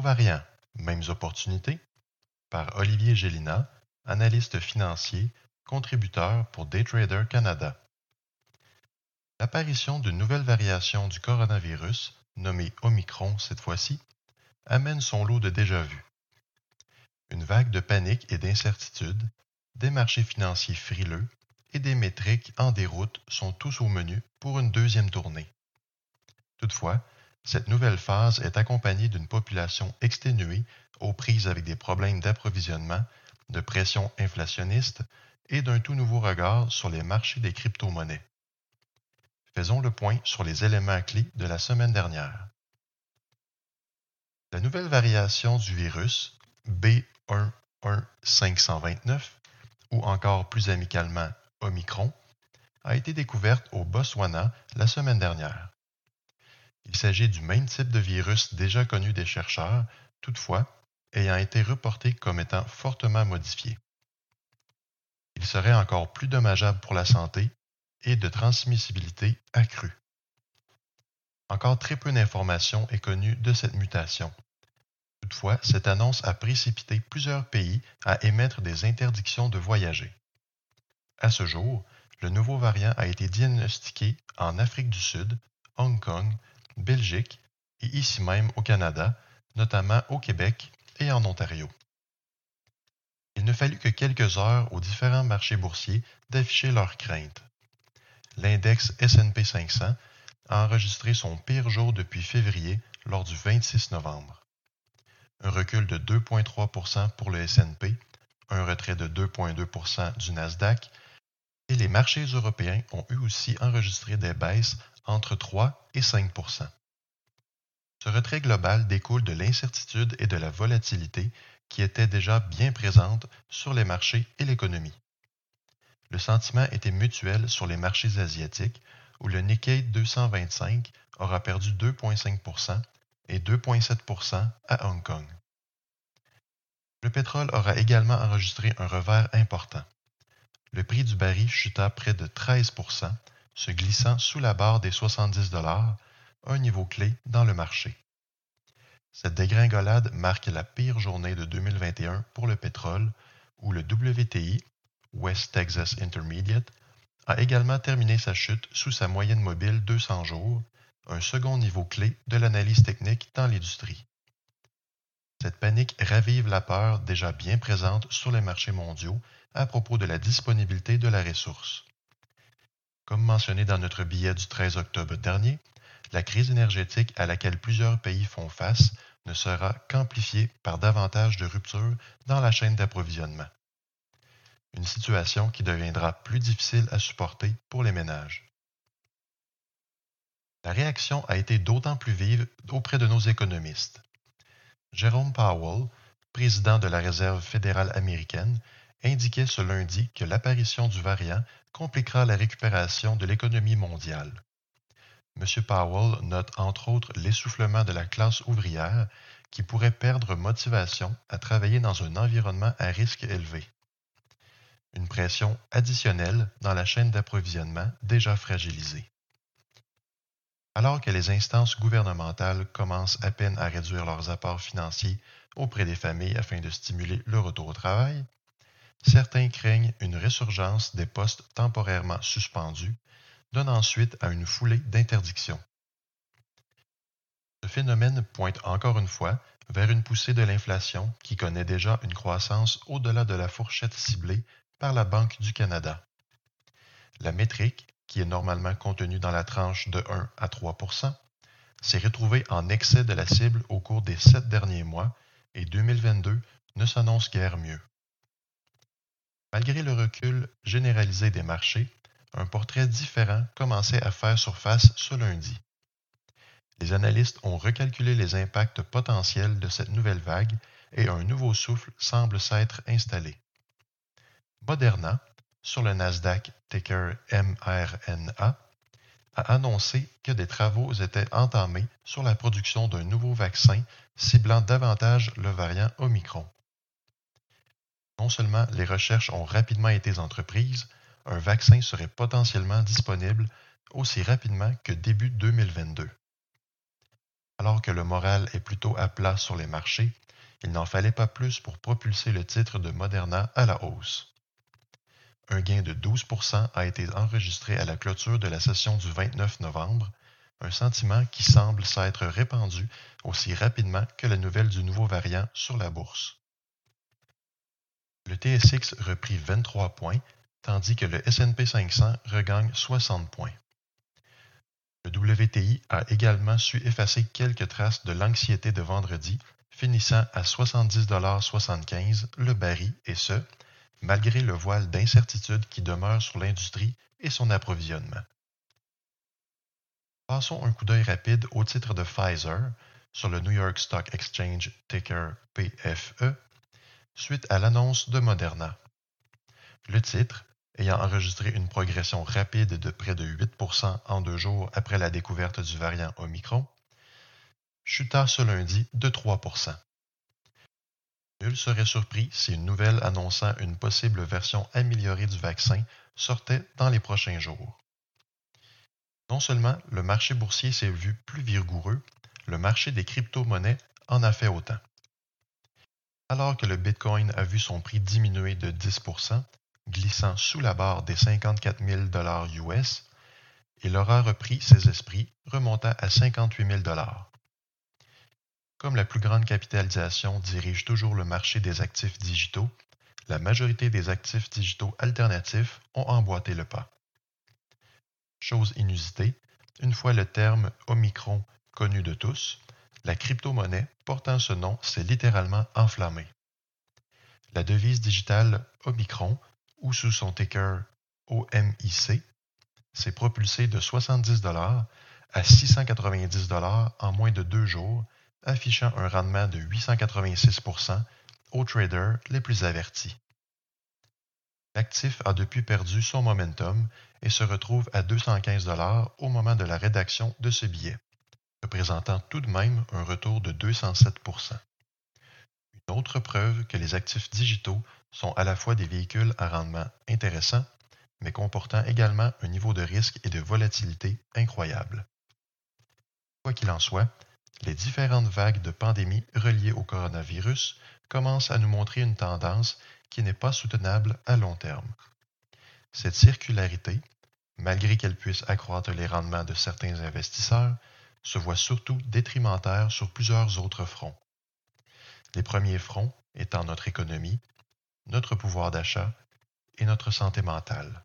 Variants, mêmes opportunités, par Olivier Gélina, analyste financier, contributeur pour Daytrader Canada. L'apparition d'une nouvelle variation du coronavirus, nommée Omicron cette fois-ci, amène son lot de déjà-vu. Une vague de panique et d'incertitude, des marchés financiers frileux et des métriques en déroute sont tous au menu pour une deuxième tournée. Toutefois, cette nouvelle phase est accompagnée d'une population exténuée aux prises avec des problèmes d'approvisionnement, de pression inflationniste et d'un tout nouveau regard sur les marchés des crypto-monnaies. Faisons le point sur les éléments clés de la semaine dernière. La nouvelle variation du virus, B11529, ou encore plus amicalement Omicron, a été découverte au Botswana la semaine dernière. Il s'agit du même type de virus déjà connu des chercheurs, toutefois ayant été reporté comme étant fortement modifié. Il serait encore plus dommageable pour la santé et de transmissibilité accrue. Encore très peu d'informations est connue de cette mutation. Toutefois, cette annonce a précipité plusieurs pays à émettre des interdictions de voyager. À ce jour, le nouveau variant a été diagnostiqué en Afrique du Sud, Hong Kong, Belgique et ici même au Canada, notamment au Québec et en Ontario. Il ne fallut que quelques heures aux différents marchés boursiers d'afficher leurs craintes. L'index SP 500 a enregistré son pire jour depuis février lors du 26 novembre. Un recul de 2,3% pour le SP, un retrait de 2,2% du Nasdaq les marchés européens ont eux aussi enregistré des baisses entre 3 et 5% Ce retrait global découle de l'incertitude et de la volatilité qui étaient déjà bien présentes sur les marchés et l'économie. Le sentiment était mutuel sur les marchés asiatiques où le Nikkei 225 aura perdu 2,5% et 2,7% à Hong Kong. Le pétrole aura également enregistré un revers important. Le prix du baril chuta près de 13% se glissant sous la barre des 70 dollars, un niveau clé dans le marché. Cette dégringolade marque la pire journée de 2021 pour le pétrole, où le WTI, West Texas Intermediate, a également terminé sa chute sous sa moyenne mobile 200 jours, un second niveau clé de l'analyse technique dans l'industrie. Cette panique ravive la peur déjà bien présente sur les marchés mondiaux à propos de la disponibilité de la ressource. Comme mentionné dans notre billet du 13 octobre dernier, la crise énergétique à laquelle plusieurs pays font face ne sera qu'amplifiée par davantage de ruptures dans la chaîne d'approvisionnement. Une situation qui deviendra plus difficile à supporter pour les ménages. La réaction a été d'autant plus vive auprès de nos économistes. Jérôme Powell, président de la Réserve fédérale américaine, indiquait ce lundi que l'apparition du variant compliquera la récupération de l'économie mondiale. M. Powell note entre autres l'essoufflement de la classe ouvrière qui pourrait perdre motivation à travailler dans un environnement à risque élevé. Une pression additionnelle dans la chaîne d'approvisionnement déjà fragilisée. Alors que les instances gouvernementales commencent à peine à réduire leurs apports financiers auprès des familles afin de stimuler le retour au travail, certains craignent une résurgence des postes temporairement suspendus, donnant suite à une foulée d'interdictions. Ce phénomène pointe encore une fois vers une poussée de l'inflation qui connaît déjà une croissance au-delà de la fourchette ciblée par la Banque du Canada. La métrique, qui est normalement contenue dans la tranche de 1 à 3 s'est retrouvée en excès de la cible au cours des sept derniers mois et 2022 ne s'annonce guère mieux. Malgré le recul généralisé des marchés, un portrait différent commençait à faire surface ce lundi. Les analystes ont recalculé les impacts potentiels de cette nouvelle vague et un nouveau souffle semble s'être installé. Moderna, sur le Nasdaq ticker mRNA, a annoncé que des travaux étaient entamés sur la production d'un nouveau vaccin ciblant davantage le variant Omicron. Non seulement les recherches ont rapidement été entreprises, un vaccin serait potentiellement disponible aussi rapidement que début 2022. Alors que le moral est plutôt à plat sur les marchés, il n'en fallait pas plus pour propulser le titre de Moderna à la hausse. Un gain de 12% a été enregistré à la clôture de la session du 29 novembre, un sentiment qui semble s'être répandu aussi rapidement que la nouvelle du nouveau variant sur la bourse. Le TSX reprit 23 points, tandis que le SP 500 regagne 60 points. Le WTI a également su effacer quelques traces de l'anxiété de vendredi, finissant à 70,75 le baril, et ce, malgré le voile d'incertitude qui demeure sur l'industrie et son approvisionnement. Passons un coup d'œil rapide au titre de Pfizer sur le New York Stock Exchange ticker PFE suite à l'annonce de Moderna. Le titre, ayant enregistré une progression rapide de près de 8% en deux jours après la découverte du variant Omicron, chuta ce lundi de 3 Nul serait surpris si une nouvelle annonçant une possible version améliorée du vaccin sortait dans les prochains jours. Non seulement le marché boursier s'est vu plus vigoureux, le marché des crypto-monnaies en a fait autant. Alors que le Bitcoin a vu son prix diminuer de 10% glissant sous la barre des 54 000 US, il aura repris ses esprits, remontant à 58 000 Comme la plus grande capitalisation dirige toujours le marché des actifs digitaux, la majorité des actifs digitaux alternatifs ont emboîté le pas. Chose inusitée, une fois le terme Omicron connu de tous, la crypto-monnaie portant ce nom s'est littéralement enflammée. La devise digitale Omicron, ou sous son ticker OMIC, s'est propulsée de 70 à 690 en moins de deux jours, affichant un rendement de 886% aux traders les plus avertis. L'actif a depuis perdu son momentum et se retrouve à 215 au moment de la rédaction de ce billet représentant tout de même un retour de 207% Une autre preuve que les actifs digitaux sont à la fois des véhicules à rendement intéressant, mais comportant également un niveau de risque et de volatilité incroyable. Quoi qu'il en soit, les différentes vagues de pandémie reliées au coronavirus commencent à nous montrer une tendance qui n'est pas soutenable à long terme. Cette circularité, malgré qu'elle puisse accroître les rendements de certains investisseurs, se voit surtout détrimentaire sur plusieurs autres fronts. Les premiers fronts étant notre économie, notre pouvoir d'achat et notre santé mentale.